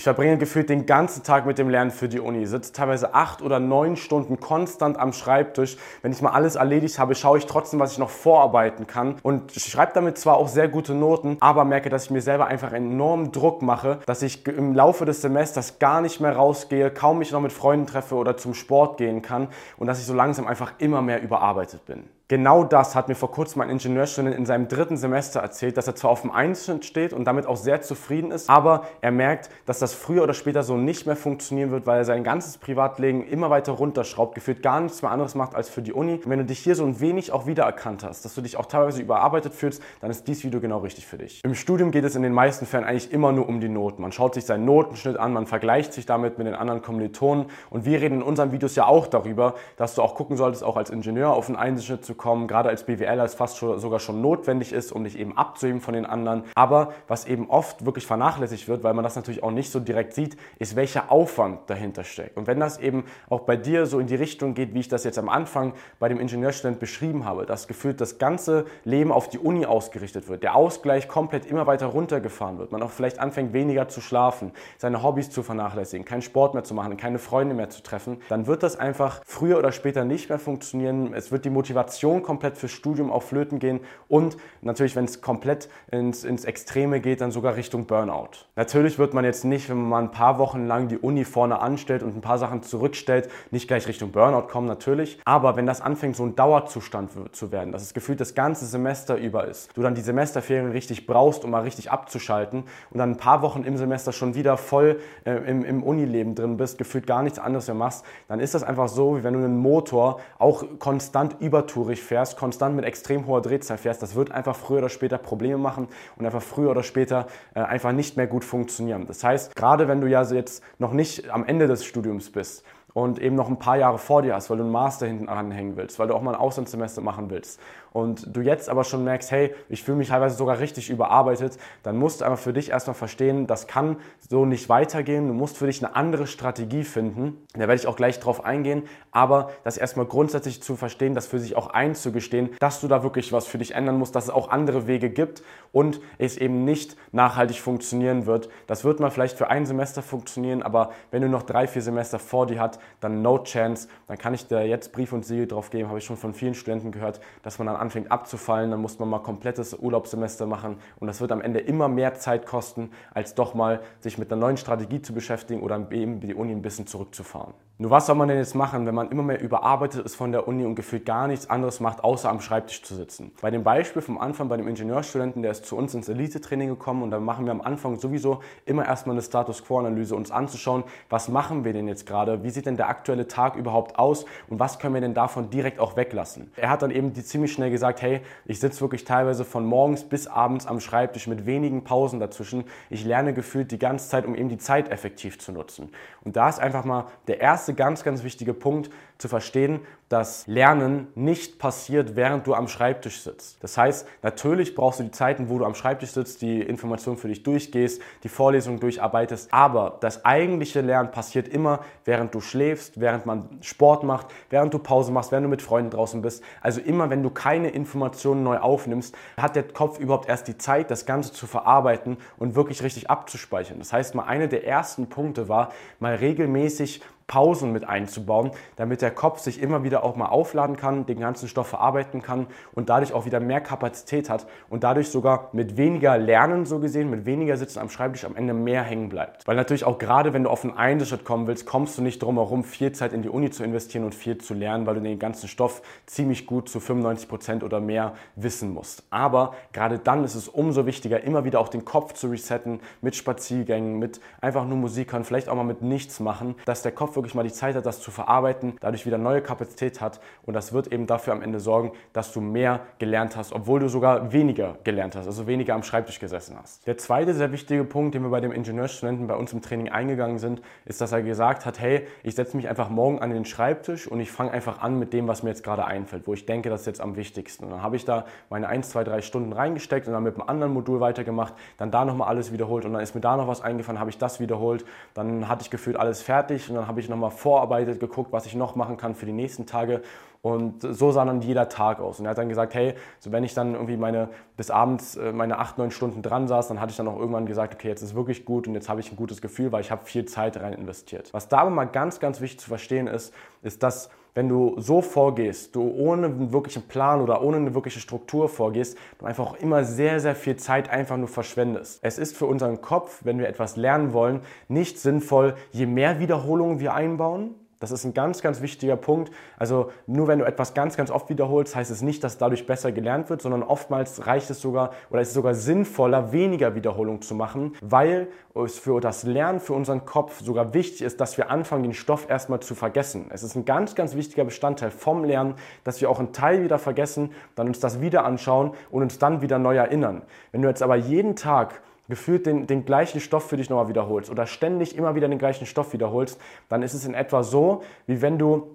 Ich verbringe gefühlt den ganzen Tag mit dem Lernen für die Uni, sitze teilweise acht oder neun Stunden konstant am Schreibtisch. Wenn ich mal alles erledigt habe, schaue ich trotzdem, was ich noch vorarbeiten kann und schreibe damit zwar auch sehr gute Noten, aber merke, dass ich mir selber einfach enormen Druck mache, dass ich im Laufe des Semesters gar nicht mehr rausgehe, kaum mich noch mit Freunden treffe oder zum Sport gehen kann und dass ich so langsam einfach immer mehr überarbeitet bin. Genau das hat mir vor kurzem ein Ingenieurstudent in seinem dritten Semester erzählt, dass er zwar auf dem Einschnitt steht und damit auch sehr zufrieden ist, aber er merkt, dass das früher oder später so nicht mehr funktionieren wird, weil er sein ganzes Privatleben immer weiter runterschraubt, gefühlt gar nichts mehr anderes macht als für die Uni. Und wenn du dich hier so ein wenig auch wiedererkannt hast, dass du dich auch teilweise überarbeitet fühlst, dann ist dieses Video genau richtig für dich. Im Studium geht es in den meisten Fällen eigentlich immer nur um die Noten. Man schaut sich seinen Notenschnitt an, man vergleicht sich damit mit den anderen Kommilitonen und wir reden in unseren Videos ja auch darüber, dass du auch gucken solltest, auch als Ingenieur auf einen Einschnitt zu kommen, gerade als BWL als fast schon, sogar schon notwendig ist, um dich eben abzuheben von den anderen. Aber was eben oft wirklich vernachlässigt wird, weil man das natürlich auch nicht so direkt sieht, ist, welcher Aufwand dahinter steckt. Und wenn das eben auch bei dir so in die Richtung geht, wie ich das jetzt am Anfang bei dem Ingenieurstudent beschrieben habe, dass gefühlt das ganze Leben auf die Uni ausgerichtet wird, der Ausgleich komplett immer weiter runtergefahren wird, man auch vielleicht anfängt weniger zu schlafen, seine Hobbys zu vernachlässigen, keinen Sport mehr zu machen, keine Freunde mehr zu treffen, dann wird das einfach früher oder später nicht mehr funktionieren. Es wird die Motivation komplett komplett fürs Studium auf Flöten gehen und natürlich, wenn es komplett ins, ins Extreme geht, dann sogar Richtung Burnout. Natürlich wird man jetzt nicht, wenn man mal ein paar Wochen lang die Uni vorne anstellt und ein paar Sachen zurückstellt, nicht gleich Richtung Burnout kommen, natürlich. Aber wenn das anfängt, so ein Dauerzustand zu werden, dass es gefühlt das ganze Semester über ist, du dann die Semesterferien richtig brauchst, um mal richtig abzuschalten und dann ein paar Wochen im Semester schon wieder voll äh, im, im Unileben drin bist, gefühlt gar nichts anderes mehr machst, dann ist das einfach so, wie wenn du einen Motor auch konstant übertourig fährst, konstant mit extrem hoher Drehzahl fährst, das wird einfach früher oder später Probleme machen und einfach früher oder später äh, einfach nicht mehr gut funktionieren. Das heißt, gerade wenn du ja jetzt noch nicht am Ende des Studiums bist, und eben noch ein paar Jahre vor dir hast, weil du einen Master hinten anhängen willst, weil du auch mal ein Auslandssemester machen willst und du jetzt aber schon merkst, hey, ich fühle mich teilweise sogar richtig überarbeitet, dann musst du einfach für dich erstmal verstehen, das kann so nicht weitergehen. Du musst für dich eine andere Strategie finden. Da werde ich auch gleich drauf eingehen, aber das erstmal grundsätzlich zu verstehen, das für sich auch einzugestehen, dass du da wirklich was für dich ändern musst, dass es auch andere Wege gibt und es eben nicht nachhaltig funktionieren wird. Das wird mal vielleicht für ein Semester funktionieren, aber wenn du noch drei, vier Semester vor dir hast, dann no chance. Dann kann ich dir jetzt Brief und Siegel drauf geben, habe ich schon von vielen Studenten gehört, dass man dann anfängt abzufallen, dann muss man mal komplettes Urlaubssemester machen und das wird am Ende immer mehr Zeit kosten, als doch mal sich mit einer neuen Strategie zu beschäftigen oder eben die Uni ein bisschen zurückzufahren. Nur was soll man denn jetzt machen, wenn man immer mehr überarbeitet ist von der Uni und gefühlt gar nichts anderes macht, außer am Schreibtisch zu sitzen? Bei dem Beispiel vom Anfang bei dem Ingenieurstudenten, der ist zu uns ins Elite-Training gekommen und da machen wir am Anfang sowieso immer erstmal eine Status Quo-Analyse, uns anzuschauen, was machen wir denn jetzt gerade, wie sieht denn der aktuelle Tag überhaupt aus und was können wir denn davon direkt auch weglassen? Er hat dann eben ziemlich schnell gesagt, hey, ich sitze wirklich teilweise von morgens bis abends am Schreibtisch mit wenigen Pausen dazwischen. Ich lerne gefühlt die ganze Zeit, um eben die Zeit effektiv zu nutzen. Und da ist einfach mal der erste ganz, ganz wichtige Punkt zu verstehen, dass Lernen nicht passiert, während du am Schreibtisch sitzt. Das heißt, natürlich brauchst du die Zeiten, wo du am Schreibtisch sitzt, die Informationen für dich durchgehst, die Vorlesung durcharbeitest, aber das eigentliche Lernen passiert immer, während du schläfst, während man Sport macht, während du Pause machst, während du mit Freunden draußen bist. Also immer, wenn du keine Informationen neu aufnimmst, hat der Kopf überhaupt erst die Zeit, das Ganze zu verarbeiten und wirklich richtig abzuspeichern. Das heißt, mal eine der ersten Punkte war, mal regelmäßig Pausen mit einzubauen, damit der Kopf sich immer wieder auch mal aufladen kann, den ganzen Stoff verarbeiten kann und dadurch auch wieder mehr Kapazität hat und dadurch sogar mit weniger Lernen so gesehen, mit weniger Sitzen am Schreibtisch am Ende mehr hängen bleibt. Weil natürlich auch gerade, wenn du auf einen Einzelschritt kommen willst, kommst du nicht drum herum, viel Zeit in die Uni zu investieren und viel zu lernen, weil du den ganzen Stoff ziemlich gut zu 95 Prozent oder mehr wissen musst. Aber gerade dann ist es umso wichtiger, immer wieder auch den Kopf zu resetten mit Spaziergängen, mit einfach nur Musik hören, vielleicht auch mal mit nichts machen, dass der Kopf wirklich mal die Zeit hat, das zu verarbeiten, dadurch wieder neue Kapazität hat und das wird eben dafür am Ende sorgen, dass du mehr gelernt hast, obwohl du sogar weniger gelernt hast, also weniger am Schreibtisch gesessen hast. Der zweite sehr wichtige Punkt, den wir bei dem Ingenieurstudenten bei uns im Training eingegangen sind, ist, dass er gesagt hat, hey, ich setze mich einfach morgen an den Schreibtisch und ich fange einfach an mit dem, was mir jetzt gerade einfällt, wo ich denke, das ist jetzt am wichtigsten. Und dann habe ich da meine 1, 2, 3 Stunden reingesteckt und dann mit einem anderen Modul weitergemacht, dann da nochmal alles wiederholt und dann ist mir da noch was eingefallen, habe ich das wiederholt, dann hatte ich gefühlt alles fertig und dann habe ich nochmal vorarbeitet, geguckt, was ich noch machen kann für die nächsten Tage. Und so sah dann jeder Tag aus. Und er hat dann gesagt, hey, so wenn ich dann irgendwie meine, bis abends äh, meine acht, neun Stunden dran saß, dann hatte ich dann auch irgendwann gesagt, okay, jetzt ist wirklich gut und jetzt habe ich ein gutes Gefühl, weil ich habe viel Zeit rein investiert. Was da aber mal ganz, ganz wichtig zu verstehen ist, ist, dass wenn du so vorgehst, du ohne einen wirklichen Plan oder ohne eine wirkliche Struktur vorgehst, du einfach immer sehr, sehr viel Zeit einfach nur verschwendest. Es ist für unseren Kopf, wenn wir etwas lernen wollen, nicht sinnvoll, je mehr Wiederholungen wir einbauen, das ist ein ganz, ganz wichtiger Punkt. Also nur wenn du etwas ganz, ganz oft wiederholst, heißt es nicht, dass dadurch besser gelernt wird, sondern oftmals reicht es sogar oder ist es sogar sinnvoller, weniger Wiederholungen zu machen, weil es für das Lernen, für unseren Kopf sogar wichtig ist, dass wir anfangen, den Stoff erstmal zu vergessen. Es ist ein ganz, ganz wichtiger Bestandteil vom Lernen, dass wir auch einen Teil wieder vergessen, dann uns das wieder anschauen und uns dann wieder neu erinnern. Wenn du jetzt aber jeden Tag gefühlt den, den gleichen Stoff für dich nochmal wiederholst oder ständig immer wieder den gleichen Stoff wiederholst, dann ist es in etwa so, wie wenn du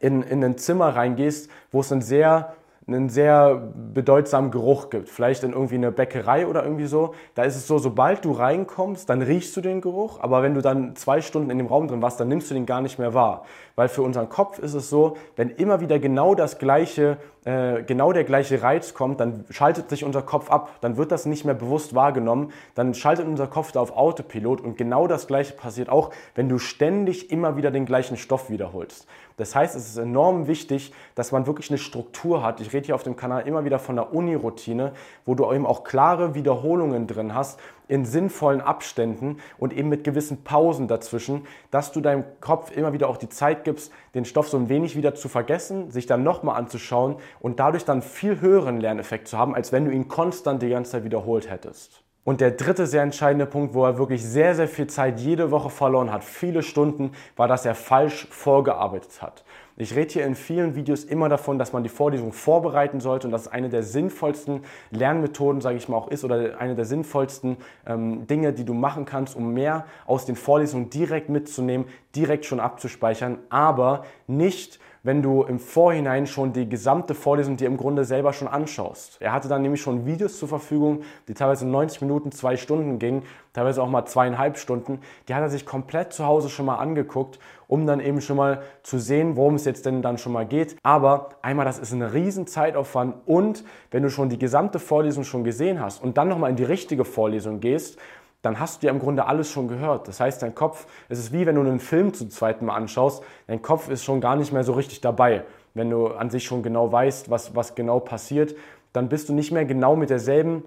in, in ein Zimmer reingehst, wo es ein sehr einen sehr bedeutsamen Geruch gibt. Vielleicht in irgendwie eine Bäckerei oder irgendwie so. Da ist es so, sobald du reinkommst, dann riechst du den Geruch. Aber wenn du dann zwei Stunden in dem Raum drin warst, dann nimmst du den gar nicht mehr wahr. Weil für unseren Kopf ist es so, wenn immer wieder genau das gleiche, äh, genau der gleiche Reiz kommt, dann schaltet sich unser Kopf ab. Dann wird das nicht mehr bewusst wahrgenommen. Dann schaltet unser Kopf da auf Autopilot. Und genau das gleiche passiert auch, wenn du ständig immer wieder den gleichen Stoff wiederholst. Das heißt, es ist enorm wichtig, dass man wirklich eine Struktur hat. Ich rede hier auf dem Kanal immer wieder von der Uni-Routine, wo du eben auch klare Wiederholungen drin hast, in sinnvollen Abständen und eben mit gewissen Pausen dazwischen, dass du deinem Kopf immer wieder auch die Zeit gibst, den Stoff so ein wenig wieder zu vergessen, sich dann nochmal anzuschauen und dadurch dann viel höheren Lerneffekt zu haben, als wenn du ihn konstant die ganze Zeit wiederholt hättest. Und der dritte sehr entscheidende Punkt, wo er wirklich sehr, sehr viel Zeit jede Woche verloren hat, viele Stunden, war, dass er falsch vorgearbeitet hat. Ich rede hier in vielen Videos immer davon, dass man die Vorlesung vorbereiten sollte und dass es eine der sinnvollsten Lernmethoden, sage ich mal, auch ist oder eine der sinnvollsten ähm, Dinge, die du machen kannst, um mehr aus den Vorlesungen direkt mitzunehmen, direkt schon abzuspeichern, aber nicht wenn du im Vorhinein schon die gesamte Vorlesung dir im Grunde selber schon anschaust. Er hatte dann nämlich schon Videos zur Verfügung, die teilweise 90 Minuten, zwei Stunden gingen, teilweise auch mal zweieinhalb Stunden. Die hat er sich komplett zu Hause schon mal angeguckt, um dann eben schon mal zu sehen, worum es jetzt denn dann schon mal geht. Aber einmal, das ist ein riesen Zeitaufwand und wenn du schon die gesamte Vorlesung schon gesehen hast und dann nochmal in die richtige Vorlesung gehst, dann hast du ja im Grunde alles schon gehört. Das heißt, dein Kopf, es ist wie wenn du einen Film zum zweiten Mal anschaust, dein Kopf ist schon gar nicht mehr so richtig dabei. Wenn du an sich schon genau weißt, was, was genau passiert, dann bist du nicht mehr genau mit derselben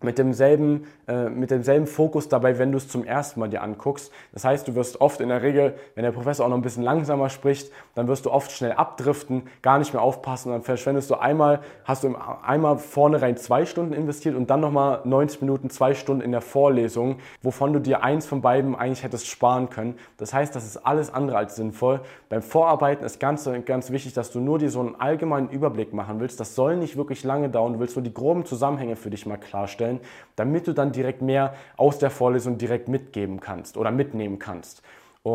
mit demselben, äh, mit demselben Fokus dabei, wenn du es zum ersten Mal dir anguckst. Das heißt, du wirst oft in der Regel, wenn der Professor auch noch ein bisschen langsamer spricht, dann wirst du oft schnell abdriften, gar nicht mehr aufpassen und dann verschwendest du einmal, hast du einmal vorne rein zwei Stunden investiert und dann nochmal 90 Minuten, zwei Stunden in der Vorlesung, wovon du dir eins von beiden eigentlich hättest sparen können. Das heißt, das ist alles andere als sinnvoll. Beim Vorarbeiten ist ganz, ganz wichtig, dass du nur dir so einen allgemeinen Überblick machen willst. Das soll nicht wirklich lange dauern. Du willst nur die groben Zusammenhänge für dich mal klarstellen stellen, damit du dann direkt mehr aus der Vorlesung direkt mitgeben kannst oder mitnehmen kannst.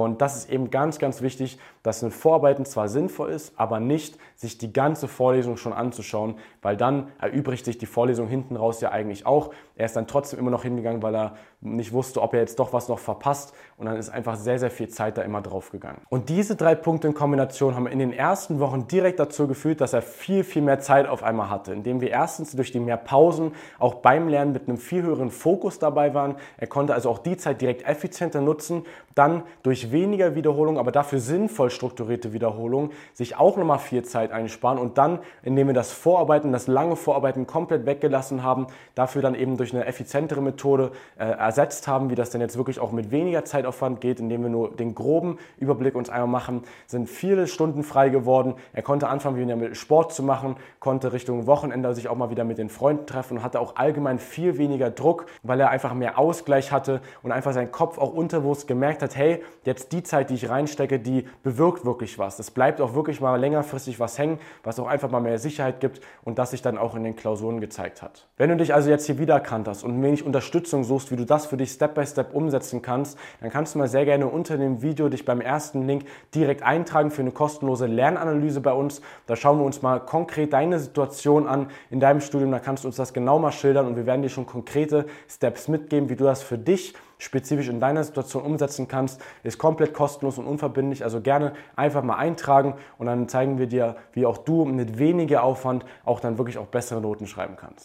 Und das ist eben ganz, ganz wichtig, dass ein Vorarbeiten zwar sinnvoll ist, aber nicht sich die ganze Vorlesung schon anzuschauen, weil dann erübrigt sich die Vorlesung hinten raus ja eigentlich auch. Er ist dann trotzdem immer noch hingegangen, weil er nicht wusste, ob er jetzt doch was noch verpasst. Und dann ist einfach sehr, sehr viel Zeit da immer drauf gegangen. Und diese drei Punkte in Kombination haben in den ersten Wochen direkt dazu geführt, dass er viel, viel mehr Zeit auf einmal hatte, indem wir erstens durch die mehr Pausen auch beim Lernen mit einem viel höheren Fokus dabei waren. Er konnte also auch die Zeit direkt effizienter nutzen. Dann durch weniger Wiederholung, aber dafür sinnvoll strukturierte Wiederholung, sich auch nochmal viel Zeit einsparen und dann, indem wir das Vorarbeiten, das lange Vorarbeiten komplett weggelassen haben, dafür dann eben durch eine effizientere Methode äh, ersetzt haben, wie das denn jetzt wirklich auch mit weniger Zeitaufwand geht, indem wir nur den groben Überblick uns einmal machen, sind viele Stunden frei geworden. Er konnte anfangen, wieder mit Sport zu machen, konnte Richtung Wochenende sich auch mal wieder mit den Freunden treffen und hatte auch allgemein viel weniger Druck, weil er einfach mehr Ausgleich hatte und einfach sein Kopf auch unterbewusst gemerkt hat, hey, jetzt die Zeit, die ich reinstecke, die bewirkt wirklich was. Es bleibt auch wirklich mal längerfristig was hängen, was auch einfach mal mehr Sicherheit gibt und das sich dann auch in den Klausuren gezeigt hat. Wenn du dich also jetzt hier wiedererkannt hast und ein wenig Unterstützung suchst, wie du das für dich Step by Step umsetzen kannst, dann kannst du mal sehr gerne unter dem Video dich beim ersten Link direkt eintragen für eine kostenlose Lernanalyse bei uns. Da schauen wir uns mal konkret deine Situation an in deinem Studium. Da kannst du uns das genau mal schildern und wir werden dir schon konkrete Steps mitgeben, wie du das für dich spezifisch in deiner Situation umsetzen kannst. Ist komplett kostenlos und unverbindlich, also gerne einfach mal eintragen und dann zeigen wir dir, wie auch du mit weniger Aufwand auch dann wirklich auch bessere Noten schreiben kannst.